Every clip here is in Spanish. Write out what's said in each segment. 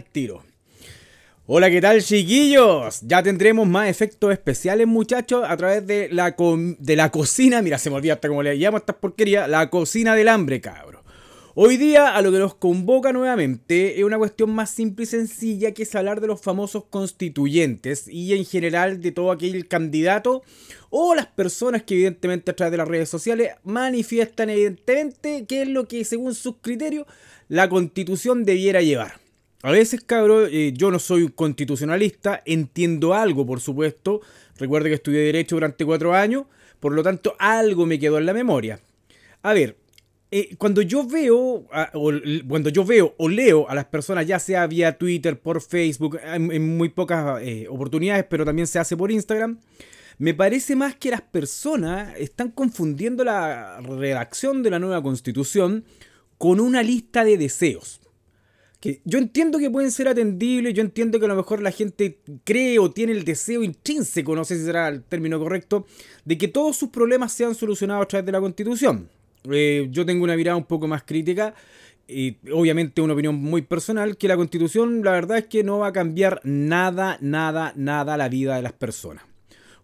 tiro. Hola, ¿qué tal chiquillos? Ya tendremos más efectos especiales muchachos a través de la, de la cocina. Mira, se me olvida hasta cómo le llamo a esta porquería. La cocina del hambre, cabro. Hoy día a lo que nos convoca nuevamente es una cuestión más simple y sencilla que es hablar de los famosos constituyentes y en general de todo aquel candidato o las personas que evidentemente a través de las redes sociales manifiestan evidentemente qué es lo que según sus criterios la constitución debiera llevar. A veces, cabrón, eh, yo no soy un constitucionalista, entiendo algo, por supuesto. Recuerde que estudié Derecho durante cuatro años, por lo tanto, algo me quedó en la memoria. A ver, eh, cuando yo veo, o, cuando yo veo o leo a las personas, ya sea vía Twitter, por Facebook, en, muy pocas eh, oportunidades, pero también se hace por Instagram, me parece más que las personas están confundiendo la redacción de la nueva constitución con una lista de deseos que yo entiendo que pueden ser atendibles, yo entiendo que a lo mejor la gente cree o tiene el deseo intrínseco, no sé si será el término correcto, de que todos sus problemas sean solucionados a través de la Constitución. Eh, yo tengo una mirada un poco más crítica y obviamente una opinión muy personal, que la Constitución la verdad es que no va a cambiar nada, nada, nada la vida de las personas.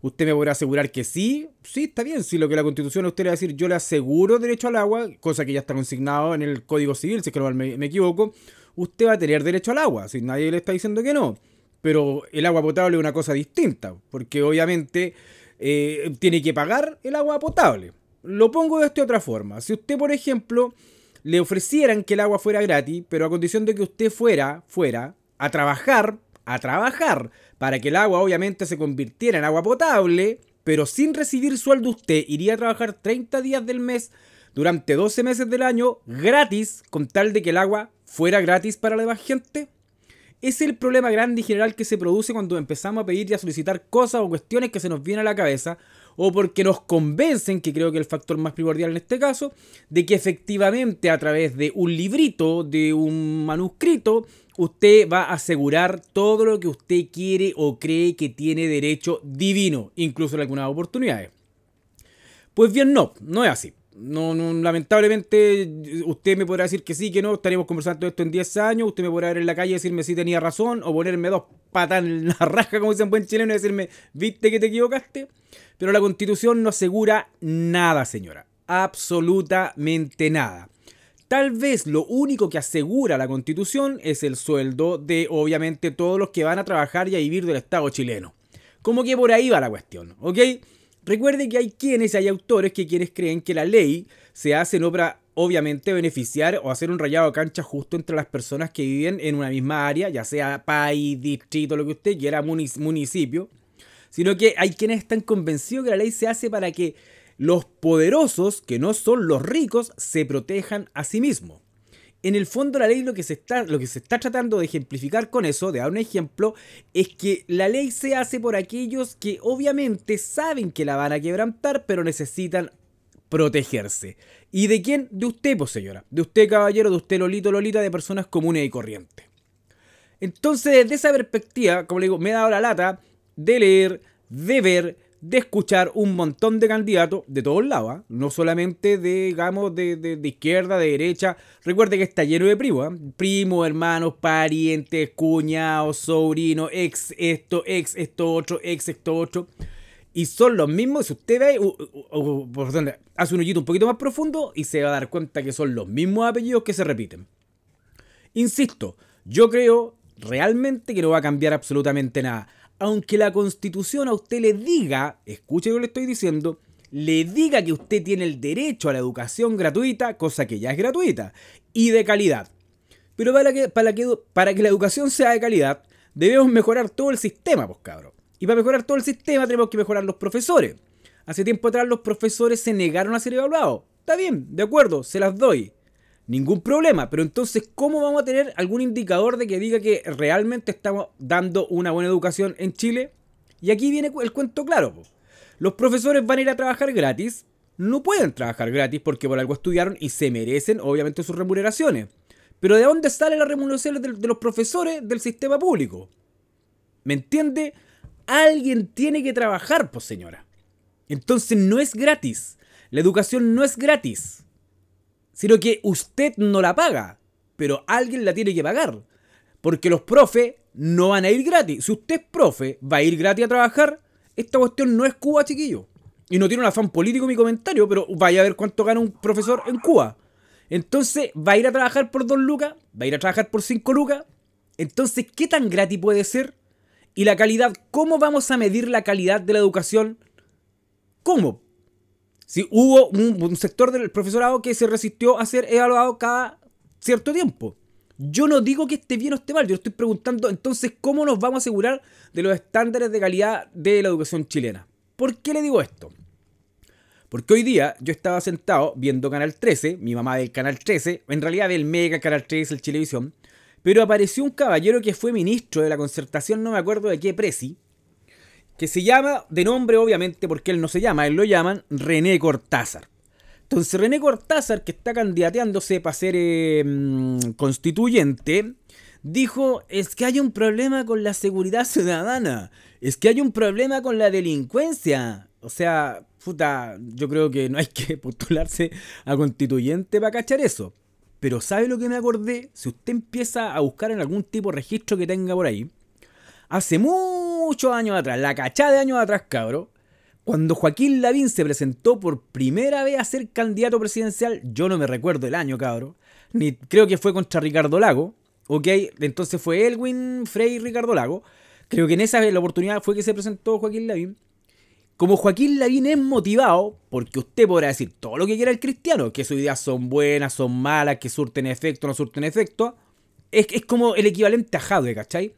Usted me podrá asegurar que sí, sí, está bien. Si lo que la constitución a usted le va a decir, yo le aseguro derecho al agua, cosa que ya está consignado en el Código Civil, si es que no me equivoco, usted va a tener derecho al agua, si nadie le está diciendo que no. Pero el agua potable es una cosa distinta, porque obviamente eh, tiene que pagar el agua potable. Lo pongo de esta otra forma. Si usted, por ejemplo, le ofrecieran que el agua fuera gratis, pero a condición de que usted fuera, fuera a trabajar, a trabajar, para que el agua obviamente se convirtiera en agua potable, pero sin recibir sueldo usted iría a trabajar 30 días del mes durante 12 meses del año gratis con tal de que el agua fuera gratis para la demás gente? Es el problema grande y general que se produce cuando empezamos a pedir y a solicitar cosas o cuestiones que se nos vienen a la cabeza o porque nos convencen, que creo que es el factor más primordial en este caso, de que efectivamente a través de un librito, de un manuscrito, usted va a asegurar todo lo que usted quiere o cree que tiene derecho divino, incluso en algunas oportunidades. Pues bien, no, no es así. No, no, lamentablemente, usted me podrá decir que sí, que no, estaremos conversando esto en 10 años, usted me podrá ver en la calle y decirme si tenía razón, o ponerme dos patas en la raja, como dicen buen chileno, y decirme, viste que te equivocaste. Pero la constitución no asegura nada, señora. Absolutamente nada. Tal vez lo único que asegura la constitución es el sueldo de, obviamente, todos los que van a trabajar y a vivir del Estado chileno. Como que por ahí va la cuestión, ¿ok? Recuerde que hay quienes, hay autores que quienes creen que la ley se hace no para obviamente beneficiar o hacer un rayado de cancha justo entre las personas que viven en una misma área, ya sea país, distrito, lo que usted quiera, municipio, sino que hay quienes están convencidos que la ley se hace para que los poderosos, que no son los ricos, se protejan a sí mismos en el fondo la ley lo que, se está, lo que se está tratando de ejemplificar con eso, de dar un ejemplo, es que la ley se hace por aquellos que obviamente saben que la van a quebrantar, pero necesitan protegerse. ¿Y de quién? De usted, pues señora. De usted, caballero, de usted, Lolito, Lolita, de personas comunes y corrientes. Entonces, desde esa perspectiva, como le digo, me he dado la lata de leer, de ver, de escuchar un montón de candidatos de todos lados, ¿ah? no solamente de, digamos, de, izquierda, de derecha. Recuerde que está lleno de primos, ¿ah? primos, hermanos, parientes, cuñados, sobrinos, ex esto, ex esto otro, ex esto otro. Y son los mismos, si usted ve, por donde hace un hoyito un poquito más profundo y se va a dar cuenta que son los mismos apellidos que se repiten. Insisto, yo creo realmente que no va a cambiar absolutamente nada aunque la constitución a usted le diga, escuche lo que le estoy diciendo, le diga que usted tiene el derecho a la educación gratuita, cosa que ya es gratuita, y de calidad. Pero para que, para que, la educación sea de calidad, debemos mejorar todo el sistema, pues cabrón. Y para mejorar todo el sistema tenemos que mejorar los profesores. Hace tiempo atrás los profesores se negaron a ser evaluados. Está bien, de acuerdo, se las doy. Ningún problema, pero entonces, ¿cómo vamos a tener algún indicador de que diga que realmente estamos dando una buena educación en Chile? Y aquí viene el cuento claro. Los profesores van a ir a trabajar gratis. No pueden trabajar gratis porque por algo estudiaron y se merecen, obviamente, sus remuneraciones. Pero ¿de dónde salen las remuneraciones de, los profesores del sistema público? ¿Me entiende? Alguien tiene que trabajar, pues señora. Entonces no es gratis. La educación no es gratis sino que usted no la paga, pero alguien la tiene que pagar. Porque los profes no van a ir gratis. Si usted es profe, va a ir gratis a trabajar. Esta cuestión no es Cuba, chiquillo. Y no tiene un afán político mi comentario, pero vaya a ver cuánto gana un profesor en Cuba. Entonces, va a ir a trabajar por 2 lucas, va a ir a trabajar por 5 lucas. Entonces, ¿qué tan gratis puede ser? Y la calidad, ¿cómo vamos a medir la calidad de la educación? ¿Cómo? Si hubo un, sector del profesorado que se resistió a ser evaluado cada cierto tiempo. Yo no digo que esté bien o esté mal, yo estoy preguntando entonces cómo nos vamos a asegurar de los estándares de calidad de la educación chilena. ¿Por qué le digo esto? Porque hoy día yo estaba sentado viendo Canal 13, mi mamá del Canal 13, en realidad del Mega Canal 13, el Televisión, pero apareció un caballero que fue ministro de la concertación, no me acuerdo de qué presi, que se llama, de nombre obviamente, porque él no se llama, él lo llaman René Cortázar. Entonces René Cortázar, que está candidateándose para ser em, constituyente, dijo, es que hay un problema con la seguridad ciudadana, es que hay un problema con la delincuencia. O sea, puta, yo creo que no hay que postularse a constituyente para cachar eso. Pero ¿sabe lo que me acordé? Si usted empieza a buscar en algún tipo de registro que tenga por ahí, hace muchos años atrás, la cachada de años atrás, cabro, cuando Joaquín Lavín se presentó por primera vez a ser candidato presidencial, yo no me recuerdo el año, cabro, ni creo que fue contra Ricardo Lago, ok, entonces fue Elwin Frey y Ricardo Lago, creo que en esa la oportunidad fue que se presentó Joaquín Lavín, como Joaquín Lavín es motivado, porque usted podrá decir todo lo que quiera el cristiano, que sus ideas son buenas, son malas, que surten efecto, no surten efecto, es, es como el equivalente a Jadwe, ¿cachai?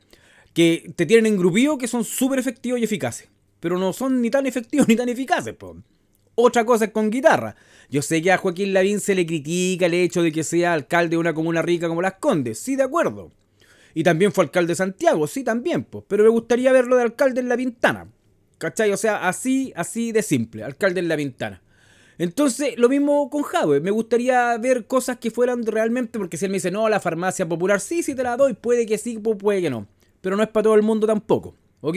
Que te tienen engrupido que son súper efectivos y eficaces, pero no son ni tan efectivos ni tan eficaces, pues. Otra cosa es con guitarra. Yo sé que a Joaquín Lavín se le critica el hecho de que sea alcalde de una comuna rica como Las Condes, sí, de acuerdo. Y también fue alcalde de Santiago, sí, también, pues. Pero me gustaría verlo de alcalde en La Pintana. ¿Cachai? O sea, así, así de simple, alcalde en la ventana. Entonces, lo mismo con Jadwe. Me gustaría ver cosas que fueran realmente, porque si él me dice, no, la farmacia popular, sí, sí te la doy, puede que sí, puede que no. Pero no es para todo el mundo tampoco, ¿ok?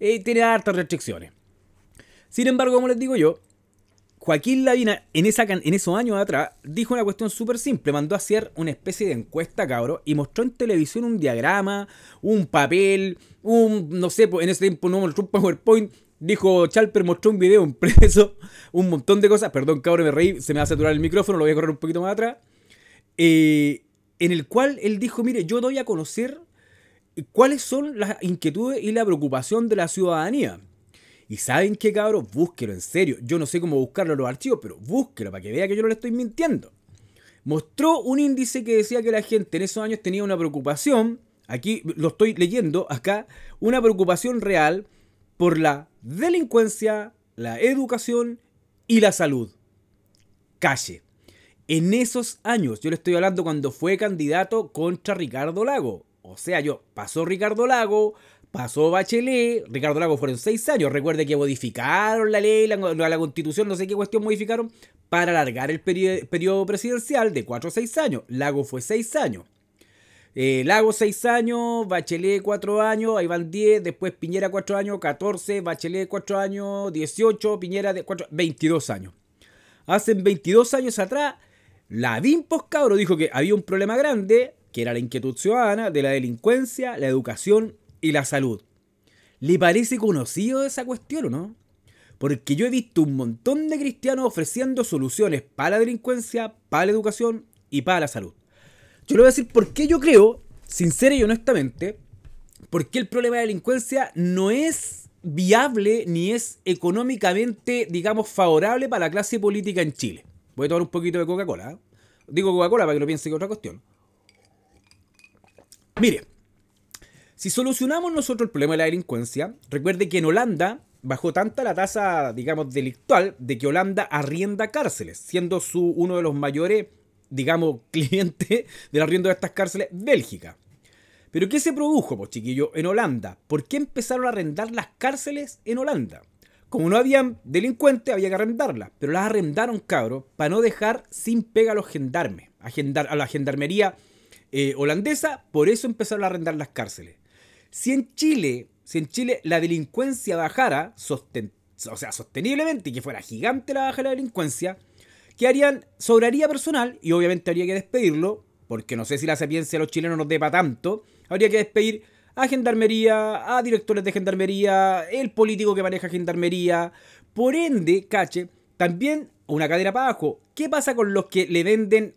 Eh, tiene hartas restricciones. Sin embargo, como les digo yo, Joaquín Lavina, en, esa, en esos años atrás, dijo una cuestión súper simple. Mandó a hacer una especie de encuesta, cabrón, y mostró en televisión un diagrama, un papel, un, no sé, en ese tiempo no mostró un PowerPoint. Dijo Chalper, mostró un video impreso, un montón de cosas. Perdón, cabrón, me reí, se me va a saturar el micrófono, lo voy a correr un poquito más atrás. Eh, en el cual él dijo, mire, yo doy a conocer cuáles son las inquietudes y la preocupación de la ciudadanía. Y saben qué, cabros, búsquelo, en serio. Yo no sé cómo buscarlo en los archivos, pero búsquelo para que vea que yo no le estoy mintiendo. Mostró un índice que decía que la gente en esos años tenía una preocupación aquí lo estoy leyendo acá, una preocupación real por la delincuencia, la educación y la salud. Calle. En esos años, yo le estoy hablando cuando fue candidato contra Ricardo Lago. O sea, yo pasó Ricardo Lago, pasó Bachelet, Ricardo Lago fueron seis años. Recuerde que modificaron la ley, la, la constitución, no sé qué cuestión modificaron, para alargar el periodo presidencial de cuatro a seis años. Lago fue seis años. Eh, Lago 6 años, Bachelet 4 años, ahí van 10, después Piñera 4 años, 14, Bachelet 4 años, 18, Piñera de 4, 22 años. Hace 22 años atrás, la Post Cabro dijo que había un problema grande, que era la inquietud ciudadana de la delincuencia, la educación y la salud. ¿Le parece conocido esa cuestión o no? Porque yo he visto un montón de cristianos ofreciendo soluciones para la delincuencia, para la educación y para la salud. Yo le voy a decir por qué yo creo, sincera y honestamente, por qué el problema de delincuencia no es viable ni es económicamente, digamos, favorable para la clase política en Chile. Voy a tomar un poquito de Coca-Cola. ¿eh? Digo Coca-Cola para que no piense que otra cuestión. Mire, si solucionamos nosotros el problema de la delincuencia, recuerde que en Holanda bajó tanta la tasa, digamos, delictual de que Holanda arrienda cárceles, siendo su, uno de los mayores digamos, cliente del arriendo de estas cárceles, Bélgica. Pero ¿qué se produjo, pues chiquillo, en Holanda? ¿Por qué empezaron a arrendar las cárceles en Holanda? Como no habían delincuentes, había que arrendarlas. Pero las arrendaron, cabros, para no dejar sin pega a los gendarmes, a, a la gendarmería eh, holandesa. Por eso empezaron a arrendar las cárceles. Si en Chile, si en Chile la delincuencia bajara, o sea, sosteniblemente, que fuera gigante la baja de la delincuencia, ¿Qué harían? Sobraría personal y obviamente habría que despedirlo, porque no sé si la sapiencia de los chilenos nos depa tanto, Habría que despedir a gendarmería, a directores de gendarmería, el político que maneja gendarmería. Por ende, cache, también una cadera para abajo. ¿Qué pasa con los que le venden,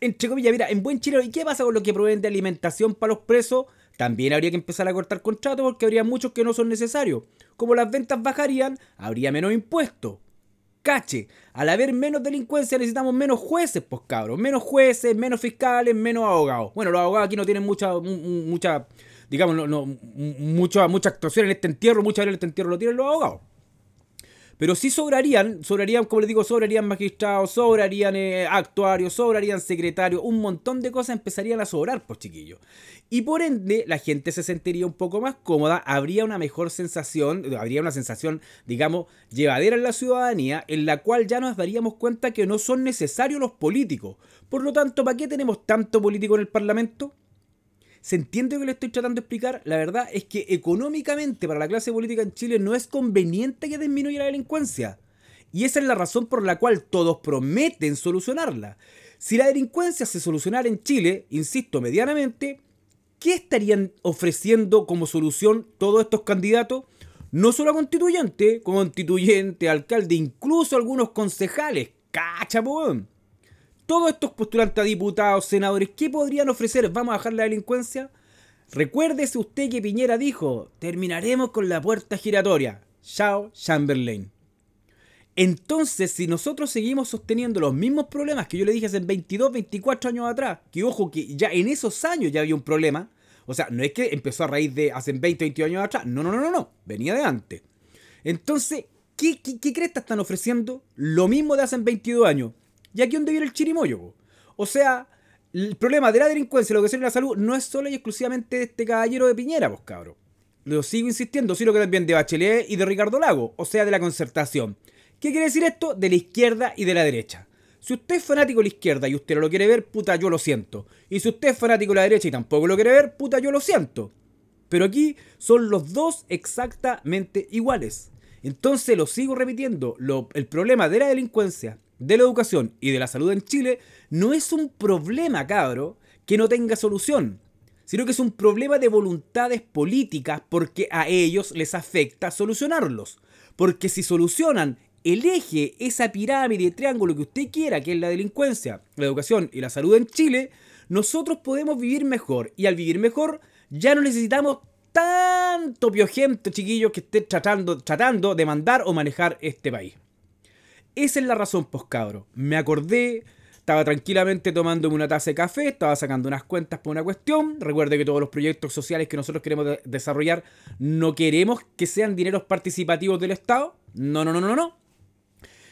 entre comillas, mira, en buen chileno, ¿y qué pasa con los que proveen de alimentación para los presos? También habría que empezar a cortar contratos porque habría muchos que no son necesarios. Como las ventas bajarían, habría menos impuestos. Cache, al haber menos delincuencia necesitamos menos jueces, pues cabros. Menos jueces, menos fiscales, menos abogados. Bueno, los abogados aquí no tienen mucha, mucha digamos, no, no, mucha, mucha actuación en este entierro, veces en este entierro lo tienen los abogados. Pero sí sobrarían, sobrarían, como les digo, sobrarían magistrados, sobrarían eh, actuarios, sobrarían secretarios, un montón de cosas empezarían a sobrar, pues chiquillos. Y por ende, la gente se sentiría un poco más cómoda, habría una mejor sensación, habría una sensación, digamos, llevadera en la ciudadanía, en la cual ya nos daríamos cuenta que no son necesarios los políticos. Por lo tanto, ¿para qué tenemos tanto político en el Parlamento? ¿Se entiende lo que le estoy tratando de explicar? La verdad es que económicamente para la clase política en Chile no es conveniente que disminuya la delincuencia. Y esa es la razón por la cual todos prometen solucionarla. Si la delincuencia se solucionara en Chile, insisto, medianamente, ¿qué estarían ofreciendo como solución todos estos candidatos? No solo a constituyente, constituyente, alcalde, incluso algunos concejales. ¡Cacha, todos estos postulantes a diputados, senadores, ¿qué podrían ofrecer? ¿Vamos a bajar la delincuencia? Recuérdese usted que Piñera dijo, terminaremos con la puerta giratoria. Chao, Chamberlain. Entonces, si nosotros seguimos sosteniendo los mismos problemas que yo le dije hace 22, 24 años atrás, que ojo que ya en esos años ya había un problema, o sea, no es que empezó a raíz de hace 20, 22 años atrás, no, no, no, no, no, venía de antes. Entonces, ¿qué, qué, qué están ofreciendo? Lo mismo de hace 22 años. Y aquí donde viene el chirimoyo. O sea, el problema de la delincuencia y la educación y la salud no es solo y exclusivamente de este caballero de Piñera, pues cabro. Lo sigo insistiendo, sino que también de Bachelet y de Ricardo Lago, o sea, de la concertación. ¿Qué quiere decir esto? De la izquierda y de la derecha. Si usted es fanático de la izquierda y usted no lo quiere ver, puta, yo lo siento. Y si usted es fanático de la derecha y tampoco lo quiere ver, puta, yo lo siento. Pero aquí son los dos exactamente iguales. Entonces lo sigo repitiendo, el problema de la delincuencia de la educación y de la salud en Chile no es un problema, cabro, que no tenga solución, sino que es un problema de voluntades políticas porque a ellos les afecta solucionarlos. Porque si solucionan el eje, esa pirámide, triángulo que usted quiera, que es la delincuencia, la educación y la salud en Chile, nosotros podemos vivir mejor. Y al vivir mejor, ya no necesitamos tanto piojento, chiquillos, que esté tratando, tratando de mandar o manejar este país. Esa es la razón, pues cabro. Me acordé, estaba tranquilamente tomándome una taza de café, estaba sacando unas cuentas por una cuestión. Recuerde que todos los proyectos sociales que nosotros queremos desarrollar no queremos que sean dineros participativos del Estado. No, no, no, no, no.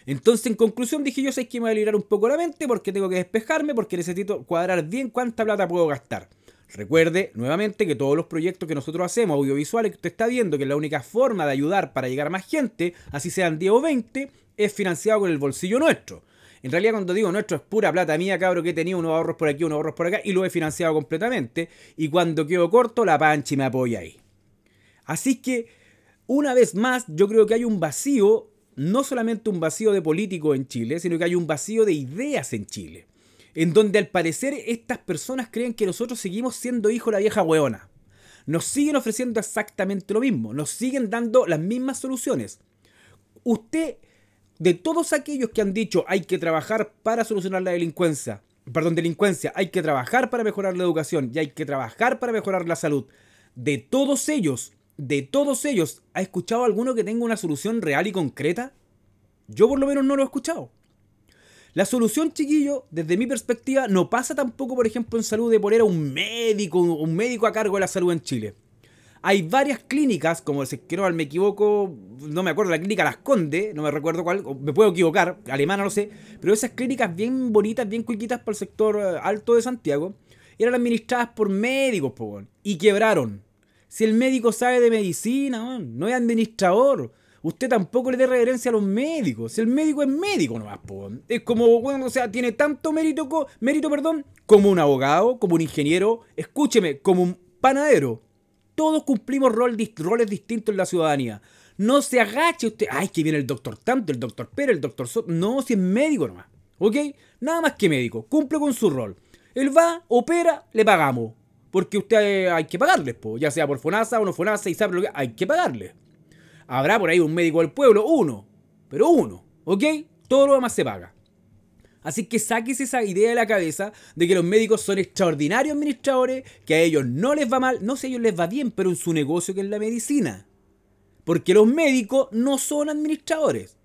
Entonces, en conclusión, dije yo sé que me voy a librar un poco la mente porque tengo que despejarme, porque necesito cuadrar bien cuánta plata puedo gastar. Recuerde nuevamente que todos los proyectos que nosotros hacemos, audiovisuales que usted está viendo, que es la única forma de ayudar para llegar a más gente, así sean 10 o 20, es financiado con el bolsillo nuestro. En realidad, cuando digo nuestro, es pura plata mía, cabro, que he tenido unos ahorros por aquí, unos ahorros por acá, y lo he financiado completamente. Y cuando quedo corto, la panchi me apoya ahí. Así que, una vez más, yo creo que hay un vacío, no solamente un vacío de políticos en Chile, sino que hay un vacío de ideas en Chile. En donde al parecer estas personas creen que nosotros seguimos siendo hijos de la vieja hueona. Nos siguen ofreciendo exactamente lo mismo, nos siguen dando las mismas soluciones. Usted de todos aquellos que han dicho hay que trabajar para solucionar la delincuencia, perdón, delincuencia, hay que trabajar para mejorar la educación y hay que trabajar para mejorar la salud, de todos ellos, de todos ellos, ¿ha escuchado alguno que tenga una solución real y concreta? Yo por lo menos no lo he escuchado. La solución, chiquillo, desde mi perspectiva, no pasa tampoco, por ejemplo, en salud de poner a un médico, un médico a cargo de la salud en Chile. Hay varias clínicas, como si quiero me equivoco, no me acuerdo, la clínica Las Condes, no me recuerdo cuál, me puedo equivocar, alemana no sé, pero esas clínicas bien bonitas, bien cuiquitas para el sector eh, alto de Santiago, eran administradas por médicos, po, y quebraron. Si el médico sabe de medicina, no es administrador. Usted tampoco le dé reverencia a los médicos. Si el médico es médico nomás, po. Es como, o sea, tiene tanto mérito, mérito, perdón, como un abogado, como un ingeniero, escúcheme, como un panadero. Todos cumplimos roles distintos en la ciudadanía. No se agache usted. Ay, que viene el doctor tanto, el doctor Pérez, el doctor Soto. No, si es médico nomás. ¿Ok? Nada más que médico. Cumple con su rol. Él va, opera, le pagamos. porque usted eh, hay que pagarles, po, ya sea por FONASA o no FONASA, y sabe lo que hay que pagarles. Habrá por ahí un médico del pueblo, uno, pero uno, ¿ok? Todo lo demás se paga. Así que sáquese esa idea de la cabeza de que los médicos son extraordinarios administradores, que a ellos no les va mal, no sé a ellos les va bien, pero en su negocio que es la medicina. Porque los médicos no son administradores.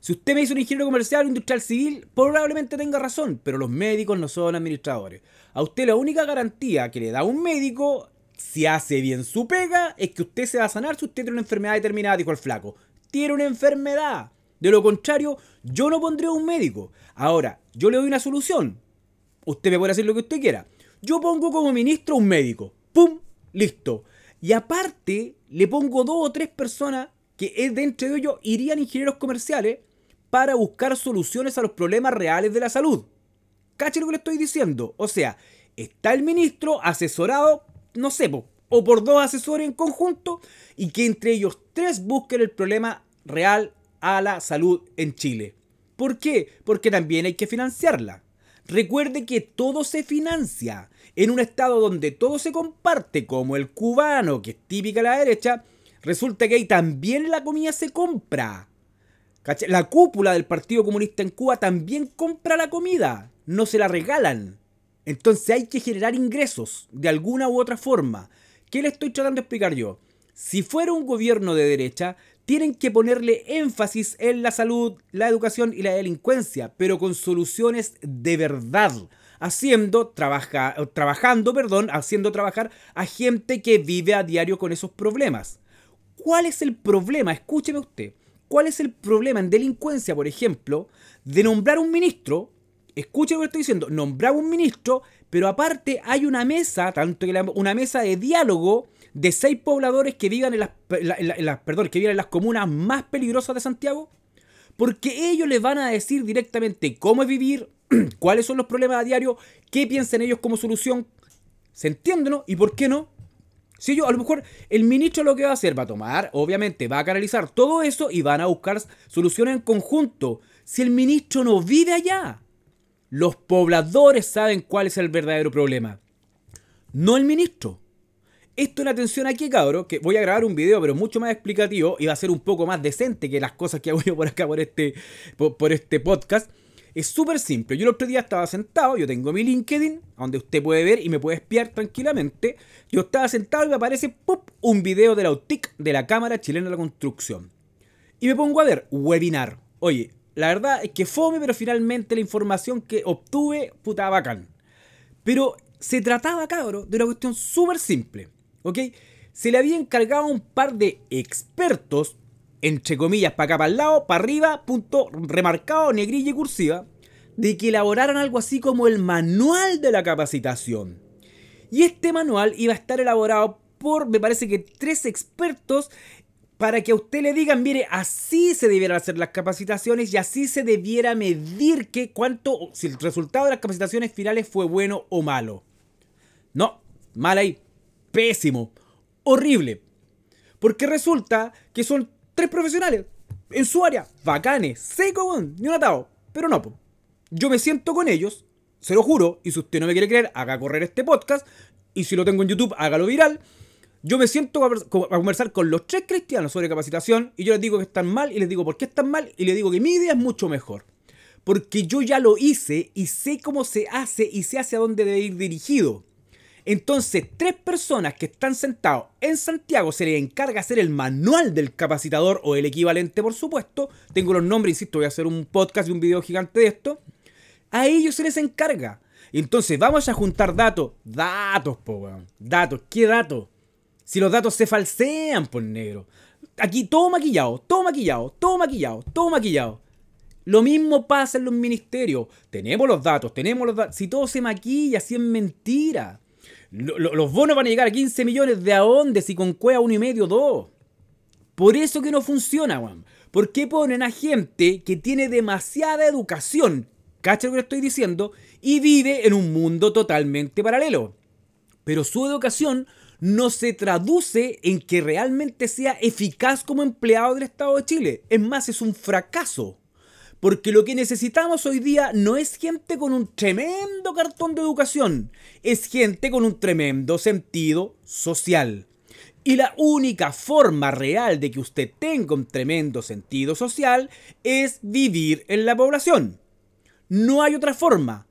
Si usted me dice un ingeniero comercial o industrial civil, probablemente tenga razón, pero los médicos no son administradores. A usted la única garantía que le da un médico, si hace bien su pega, es que usted se va a sanar si usted tiene una enfermedad determinada, dijo el flaco. Tiene una enfermedad. De lo contrario, yo no pondré un médico. Ahora, yo le doy una solución. Usted me puede hacer lo que usted quiera. Yo pongo como ministro un médico. ¡Pum! Listo. Y aparte, le pongo dos o tres personas que dentro de ellos irían ingenieros comerciales para buscar soluciones a los problemas reales de la salud. ¿Cache lo que le estoy diciendo? O sea, está el ministro asesorado, no sé, o por dos asesores en conjunto, y que entre ellos tres busquen el problema real a la salud en Chile. ¿Por qué? Porque también hay que financiarla. Recuerde que todo se financia. En un estado donde todo se comparte, como el cubano, que es típica de la derecha, resulta que ahí también la comida se compra. La cúpula del Partido Comunista en Cuba también compra la comida, no se la regalan. Entonces hay que generar ingresos de alguna u otra forma. ¿Qué le estoy tratando de explicar yo? Si fuera un gobierno de derecha, tienen que ponerle énfasis en la salud, la educación y la delincuencia, pero con soluciones de verdad, haciendo trabaja, trabajando, perdón, haciendo trabajar a gente que vive a diario con esos problemas. ¿Cuál es el problema? Escúcheme usted. ¿Cuál es el problema en delincuencia, por ejemplo, de nombrar un ministro? Escuche lo que estoy diciendo, nombrar un ministro, pero aparte hay una mesa, tanto que una mesa de diálogo de seis pobladores que vivan en las, que vivan en las comunas más peligrosas de Santiago, porque ellos les van a decir directamente cómo es vivir, cuáles son los problemas a diario, qué piensan ellos como solución. ¿Se entiende, no? ¿Y por qué no? Si yo, a lo mejor el ministro lo que va a hacer va a tomar, obviamente, va a canalizar todo eso y van a buscar soluciones en conjunto. Si el ministro no vive allá, los pobladores saben cuál es el verdadero problema. No el ministro. Esto es una atención aquí, cabro, que voy a grabar un video, pero mucho más explicativo y va a ser un poco más decente que las cosas que hago yo por acá por este, por este podcast. Es súper simple. Yo el otro día estaba sentado, yo tengo mi LinkedIn, donde usted puede ver y me puede espiar tranquilamente. Yo estaba sentado y me aparece ¡pop! un video de la OTIC de la Cámara Chilena de la Construcción. Y me pongo a ver, webinar. Oye, la verdad es que fome, pero finalmente la información que obtuve, puta bacán. Pero se trataba, cabro, de una cuestión súper simple. ¿Ok? Se le había encargado a un par de expertos entre comillas, para acá, para el lado, para arriba, punto remarcado, negrilla y cursiva, de que elaboraran algo así como el manual de la capacitación. Y este manual iba a estar elaborado por, me parece que, tres expertos para que a usted le digan, mire, así se debieran hacer las capacitaciones y así se debiera medir que cuánto, si el resultado de las capacitaciones finales fue bueno o malo. No, mal ahí, pésimo, horrible. Porque resulta que son tres profesionales en su área, bacanes, seco, ni un atado. Pero no, yo me siento con ellos, se lo juro, y si usted no me quiere creer, haga correr este podcast, y si lo tengo en YouTube, hágalo viral. Yo me siento a, conversar con los tres cristianos sobre capacitación, y yo les digo que están mal, y les digo por qué están mal, y les digo que mi idea es mucho mejor. Porque yo ya lo hice y sé cómo se hace y sé hacia dónde debe ir dirigido. Entonces, tres personas que están sentados en Santiago se les encarga hacer el manual del capacitador o el equivalente, por supuesto. Tengo los nombres, insisto, voy a hacer un podcast y un video gigante de esto. A ellos se les encarga. Entonces, vamos a juntar datos. Datos, po, weón. Datos. ¿Qué datos? Si los datos se falsean, por negro. Aquí todo maquillado, todo maquillado, todo maquillado, todo maquillado. Lo mismo pasa en los ministerios. Tenemos los datos, tenemos los datos. Si todo se maquilla, si es mentira los bonos van a llegar a 15 millones de a dónde si con cueva uno y medio, dos. Por eso que no funciona, weón. ¿Por qué ponen a gente que tiene demasiada educación, cacha lo que estoy diciendo, y vive en un mundo totalmente paralelo? Pero su educación no se traduce en que realmente sea eficaz como empleado del Estado de Chile. Es más, es un fracaso. Porque lo que necesitamos hoy día no es gente con un tremendo cartón de educación, es gente con un tremendo sentido social. Y la única forma real de que usted tenga un tremendo sentido social es vivir en la población. No hay otra forma.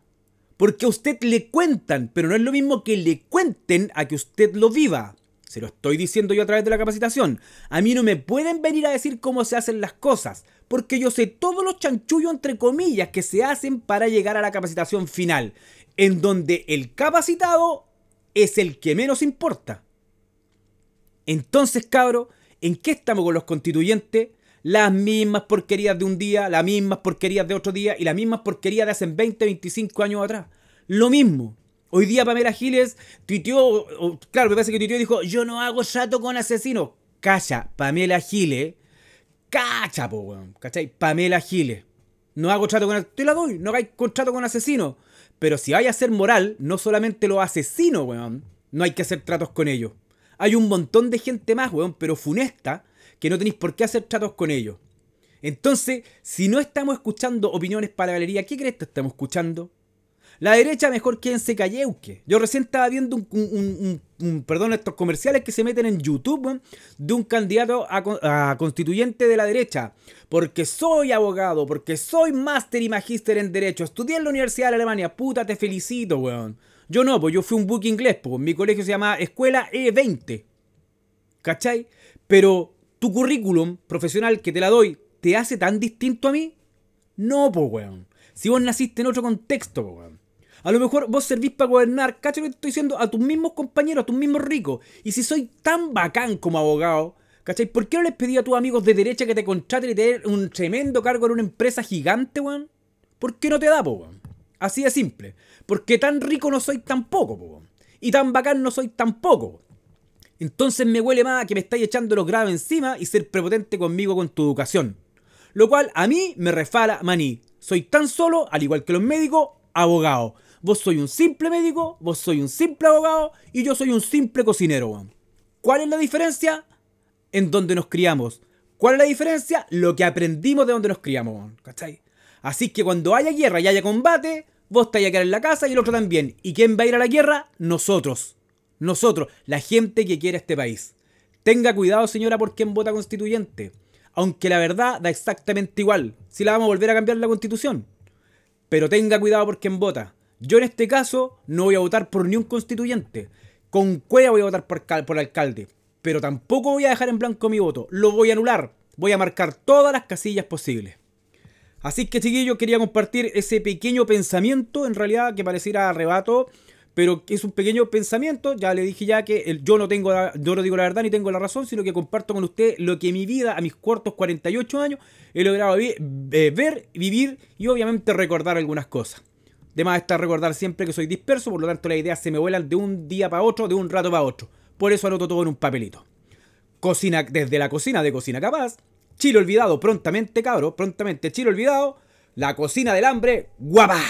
Porque a usted le cuentan, pero no es lo mismo que le cuenten a que usted lo viva. Se lo estoy diciendo yo a través de la capacitación. A mí no me pueden venir a decir cómo se hacen las cosas, porque yo sé todos los chanchullos entre comillas que se hacen para llegar a la capacitación final, en donde el capacitado es el que menos importa. Entonces, cabro, ¿en qué estamos con los constituyentes? Las mismas porquerías de un día, las mismas porquerías de otro día y las mismas porquerías de hace 20, 25 años atrás. Lo mismo. Hoy día Pamela Giles tuiteó, claro, me parece que tuiteó y dijo, yo no hago chato con asesinos. Calla, Pamela Giles. Cacha, po, weón. ¿Cachai? Pamela Giles. No hago trato con Te la doy, no hagáis contrato con asesinos. Pero si hay a ser moral, no solamente los asesinos, weón. No hay que hacer tratos con ellos. Hay un montón de gente más, weón, pero funesta, que no tenéis por qué hacer tratos con ellos. Entonces, si no estamos escuchando opiniones para la galería, ¿qué crees que estamos escuchando? La derecha mejor quédense calleuque. Yo recién estaba viendo un, perdón, estos comerciales que se meten en YouTube de un candidato a, constituyente de la derecha. Porque soy abogado, porque soy máster y magíster en derecho. Estudié en la Universidad de Alemania. Puta, te felicito, weón. Yo no, pues yo fui un book inglés, pues mi colegio se llama Escuela E20. ¿Cachai? Pero tu currículum profesional que te la doy, ¿te hace tan distinto a mí? No, pues, weón. Si vos naciste en otro contexto, pues, weón. A lo mejor vos servís para gobernar, cacho que te estoy diciendo, a tus mismos compañeros, a tus mismos ricos. Y si soy tan bacán como abogado, ¿cachai? ¿Por qué no les pedí a tus amigos de derecha que te contraten y te den un tremendo cargo en una empresa gigante, weón? ¿Por qué no te da, po, weón? Así de simple. Porque tan rico no soy tampoco, po, weón. Y tan bacán no soy tampoco. Entonces me huele más a que me estáis echando los graves encima y ser prepotente conmigo con tu educación. Lo cual a mí me refala maní. Soy tan solo, al igual que los médicos, abogado. Vos soy un simple médico, vos soy un simple abogado y yo soy un simple cocinero, ¿Cuál es la diferencia? En donde nos criamos. ¿Cuál es la diferencia? Lo que aprendimos de donde nos criamos, ¿cachai? Así que cuando haya guerra y haya combate, vos te a quedar en la casa y el otro también. ¿Y quién va a ir a la guerra? Nosotros. Nosotros, la gente que quiere este país. Tenga cuidado, señora, por quién vota constituyente. Aunque la verdad da exactamente igual. Si la vamos a volver a cambiar la constitución. Pero tenga cuidado por quién vota. Yo en este caso no voy a votar por ni un constituyente. Con cueva voy a votar por, por alcalde. Pero tampoco voy a dejar en blanco mi voto. Lo voy a anular. Voy a marcar todas las casillas posibles. Así que chiquillos, quería compartir ese pequeño pensamiento, en realidad que pareciera arrebato, pero es un pequeño pensamiento. Ya le dije ya que yo no tengo, yo no digo la verdad ni tengo la razón, sino que comparto con usted lo que mi vida a mis cortos 48 años he logrado eh, ver, vivir y obviamente recordar algunas cosas. Además está recordar siempre que soy disperso, por lo tanto las ideas se me vuelan de un día para otro, de un rato para otro. Por eso anoto todo en un papelito. Cocina desde la cocina de Cocina Capaz. Chile olvidado prontamente, cabro, prontamente Chile olvidado. La cocina del hambre, guapa.